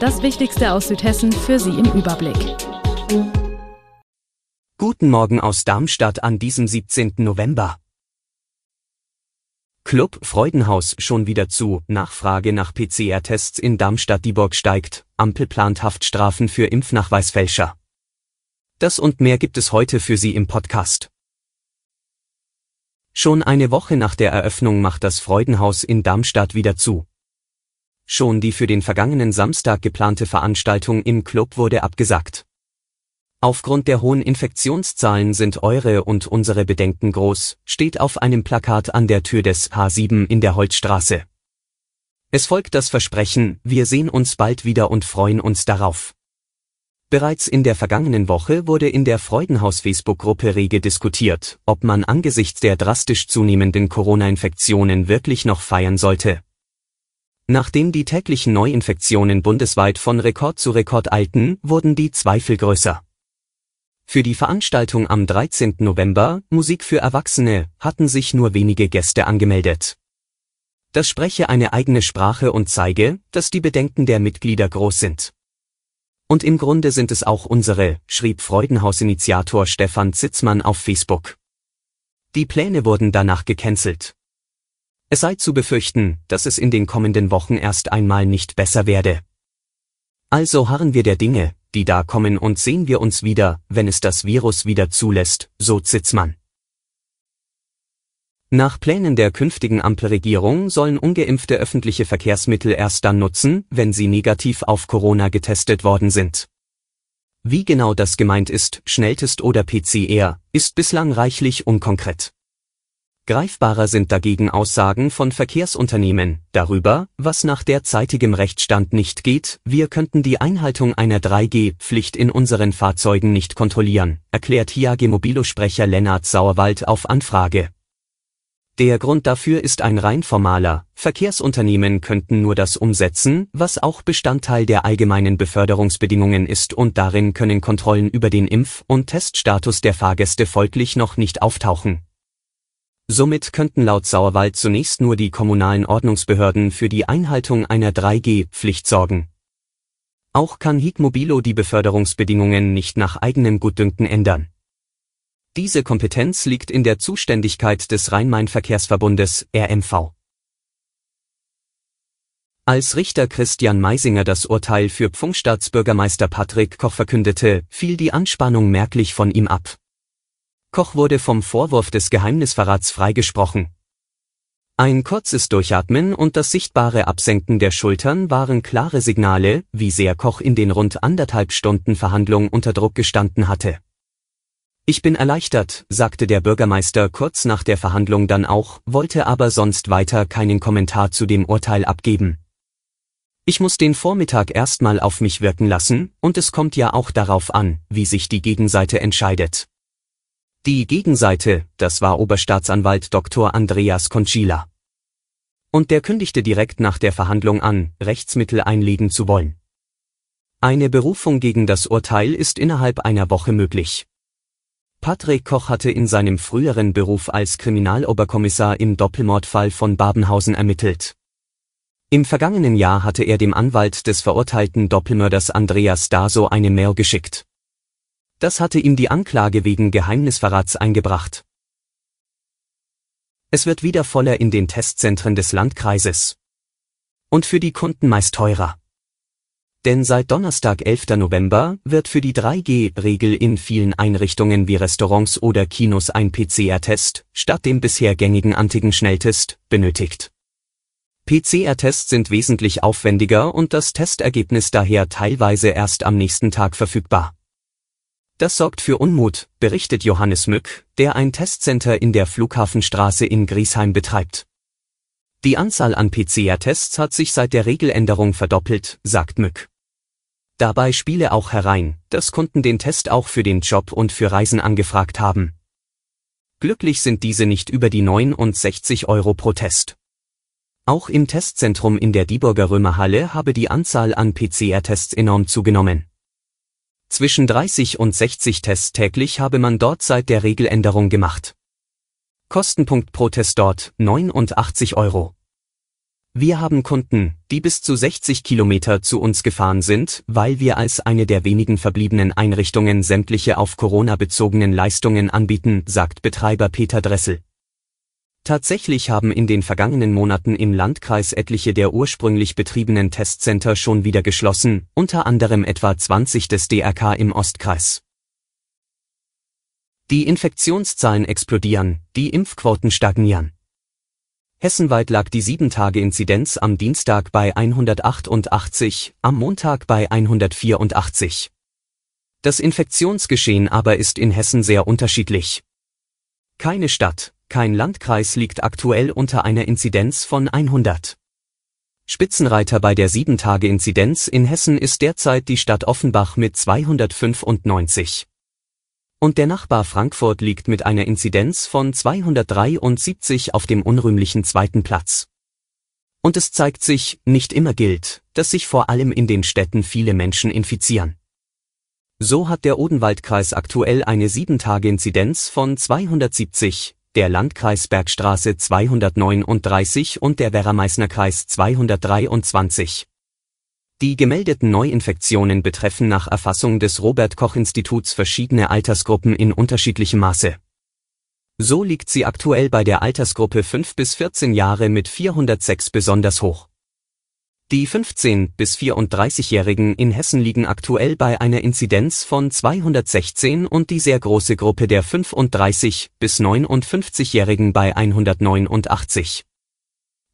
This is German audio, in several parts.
Das Wichtigste aus Südhessen für Sie im Überblick. Guten Morgen aus Darmstadt an diesem 17. November. Club Freudenhaus schon wieder zu, Nachfrage nach PCR-Tests in Darmstadt-Dieburg steigt, Ampel plant Haftstrafen für Impfnachweisfälscher. Das und mehr gibt es heute für Sie im Podcast. Schon eine Woche nach der Eröffnung macht das Freudenhaus in Darmstadt wieder zu. Schon die für den vergangenen Samstag geplante Veranstaltung im Club wurde abgesagt. Aufgrund der hohen Infektionszahlen sind eure und unsere Bedenken groß, steht auf einem Plakat an der Tür des H7 in der Holzstraße. Es folgt das Versprechen, wir sehen uns bald wieder und freuen uns darauf. Bereits in der vergangenen Woche wurde in der Freudenhaus Facebook-Gruppe rege diskutiert, ob man angesichts der drastisch zunehmenden Corona-Infektionen wirklich noch feiern sollte. Nachdem die täglichen Neuinfektionen bundesweit von Rekord zu Rekord eilten, wurden die Zweifel größer. Für die Veranstaltung am 13. November, Musik für Erwachsene, hatten sich nur wenige Gäste angemeldet. Das spreche eine eigene Sprache und zeige, dass die Bedenken der Mitglieder groß sind. Und im Grunde sind es auch unsere, schrieb Freudenhaus-Initiator Stefan Zitzmann auf Facebook. Die Pläne wurden danach gecancelt. Es sei zu befürchten, dass es in den kommenden Wochen erst einmal nicht besser werde. Also harren wir der Dinge, die da kommen und sehen wir uns wieder, wenn es das Virus wieder zulässt, so Zitzmann. Nach Plänen der künftigen Ampelregierung sollen ungeimpfte öffentliche Verkehrsmittel erst dann nutzen, wenn sie negativ auf Corona getestet worden sind. Wie genau das gemeint ist, Schnelltest oder PCR, ist bislang reichlich unkonkret. Greifbarer sind dagegen Aussagen von Verkehrsunternehmen darüber, was nach derzeitigem Rechtsstand nicht geht, wir könnten die Einhaltung einer 3G-Pflicht in unseren Fahrzeugen nicht kontrollieren, erklärt HIAG Mobilo-Sprecher Lennart Sauerwald auf Anfrage. Der Grund dafür ist ein rein formaler, Verkehrsunternehmen könnten nur das umsetzen, was auch Bestandteil der allgemeinen Beförderungsbedingungen ist und darin können Kontrollen über den Impf- und Teststatus der Fahrgäste folglich noch nicht auftauchen. Somit könnten laut Sauerwald zunächst nur die kommunalen Ordnungsbehörden für die Einhaltung einer 3G-Pflicht sorgen. Auch kann Higmobilo die Beförderungsbedingungen nicht nach eigenem Gutdünken ändern. Diese Kompetenz liegt in der Zuständigkeit des Rhein-Main-Verkehrsverbundes RMV. Als Richter Christian Meisinger das Urteil für Pfungstaatsbürgermeister Patrick Koch verkündete, fiel die Anspannung merklich von ihm ab. Koch wurde vom Vorwurf des Geheimnisverrats freigesprochen. Ein kurzes Durchatmen und das sichtbare Absenken der Schultern waren klare Signale, wie sehr Koch in den rund anderthalb Stunden Verhandlung unter Druck gestanden hatte. Ich bin erleichtert, sagte der Bürgermeister kurz nach der Verhandlung dann auch, wollte aber sonst weiter keinen Kommentar zu dem Urteil abgeben. Ich muss den Vormittag erstmal auf mich wirken lassen, und es kommt ja auch darauf an, wie sich die Gegenseite entscheidet. Die Gegenseite, das war Oberstaatsanwalt Dr. Andreas Conchila. Und der kündigte direkt nach der Verhandlung an, Rechtsmittel einlegen zu wollen. Eine Berufung gegen das Urteil ist innerhalb einer Woche möglich. Patrick Koch hatte in seinem früheren Beruf als Kriminaloberkommissar im Doppelmordfall von Babenhausen ermittelt. Im vergangenen Jahr hatte er dem Anwalt des verurteilten Doppelmörders Andreas Daso eine Mail geschickt. Das hatte ihm die Anklage wegen Geheimnisverrats eingebracht. Es wird wieder voller in den Testzentren des Landkreises. Und für die Kunden meist teurer. Denn seit Donnerstag 11. November wird für die 3G-Regel in vielen Einrichtungen wie Restaurants oder Kinos ein PCR-Test statt dem bisher gängigen Antigen-Schnelltest benötigt. PCR-Tests sind wesentlich aufwendiger und das Testergebnis daher teilweise erst am nächsten Tag verfügbar. Das sorgt für Unmut, berichtet Johannes Mück, der ein Testcenter in der Flughafenstraße in Griesheim betreibt. Die Anzahl an PCR-Tests hat sich seit der Regeländerung verdoppelt, sagt Mück. Dabei spiele auch herein, dass Kunden den Test auch für den Job und für Reisen angefragt haben. Glücklich sind diese nicht über die 69 Euro pro Test. Auch im Testzentrum in der Dieburger Römerhalle habe die Anzahl an PCR-Tests enorm zugenommen. Zwischen 30 und 60 Tests täglich habe man dort seit der Regeländerung gemacht. Kostenpunkt pro Test dort 89 Euro. Wir haben Kunden, die bis zu 60 Kilometer zu uns gefahren sind, weil wir als eine der wenigen verbliebenen Einrichtungen sämtliche auf Corona bezogenen Leistungen anbieten, sagt Betreiber Peter Dressel. Tatsächlich haben in den vergangenen Monaten im Landkreis etliche der ursprünglich betriebenen Testcenter schon wieder geschlossen, unter anderem etwa 20 des DRK im Ostkreis. Die Infektionszahlen explodieren, die Impfquoten stagnieren. Hessenweit lag die 7-Tage-Inzidenz am Dienstag bei 188, am Montag bei 184. Das Infektionsgeschehen aber ist in Hessen sehr unterschiedlich. Keine Stadt, kein Landkreis liegt aktuell unter einer Inzidenz von 100. Spitzenreiter bei der 7-Tage-Inzidenz in Hessen ist derzeit die Stadt Offenbach mit 295. Und der Nachbar Frankfurt liegt mit einer Inzidenz von 273 auf dem unrühmlichen zweiten Platz. Und es zeigt sich, nicht immer gilt, dass sich vor allem in den Städten viele Menschen infizieren. So hat der Odenwaldkreis aktuell eine 7-Tage-Inzidenz von 270, der Landkreis Bergstraße 239 und der Werra-Meißner Kreis 223. Die gemeldeten Neuinfektionen betreffen nach Erfassung des Robert Koch Instituts verschiedene Altersgruppen in unterschiedlichem Maße. So liegt sie aktuell bei der Altersgruppe 5 bis 14 Jahre mit 406 besonders hoch. Die 15 bis 34-Jährigen in Hessen liegen aktuell bei einer Inzidenz von 216 und die sehr große Gruppe der 35 bis 59-Jährigen bei 189.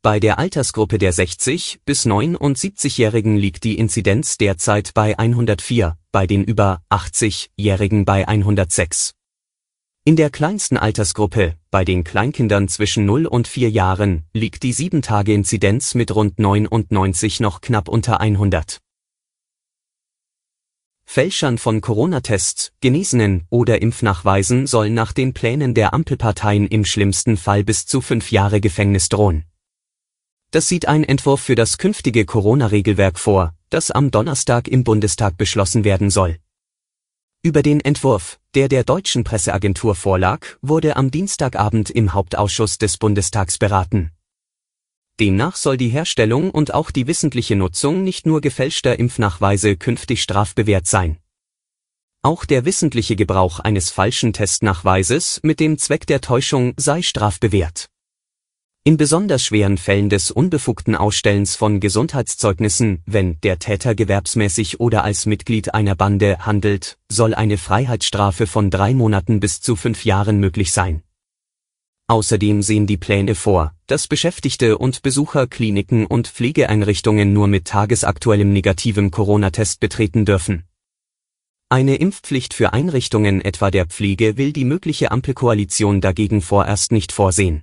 Bei der Altersgruppe der 60 bis 79-Jährigen liegt die Inzidenz derzeit bei 104, bei den über 80-Jährigen bei 106. In der kleinsten Altersgruppe, bei den Kleinkindern zwischen 0 und 4 Jahren, liegt die 7-Tage-Inzidenz mit rund 99 noch knapp unter 100. Fälschern von Corona-Tests, Genesenen oder Impfnachweisen soll nach den Plänen der Ampelparteien im schlimmsten Fall bis zu fünf Jahre Gefängnis drohen. Das sieht ein Entwurf für das künftige Corona-Regelwerk vor, das am Donnerstag im Bundestag beschlossen werden soll. Über den Entwurf, der der deutschen Presseagentur vorlag, wurde am Dienstagabend im Hauptausschuss des Bundestags beraten. Demnach soll die Herstellung und auch die wissentliche Nutzung nicht nur gefälschter Impfnachweise künftig strafbewehrt sein. Auch der wissentliche Gebrauch eines falschen Testnachweises mit dem Zweck der Täuschung sei strafbewehrt. In besonders schweren Fällen des unbefugten Ausstellens von Gesundheitszeugnissen, wenn der Täter gewerbsmäßig oder als Mitglied einer Bande handelt, soll eine Freiheitsstrafe von drei Monaten bis zu fünf Jahren möglich sein. Außerdem sehen die Pläne vor, dass Beschäftigte und Besucher Kliniken und Pflegeeinrichtungen nur mit tagesaktuellem negativem Corona-Test betreten dürfen. Eine Impfpflicht für Einrichtungen etwa der Pflege will die mögliche Ampelkoalition dagegen vorerst nicht vorsehen.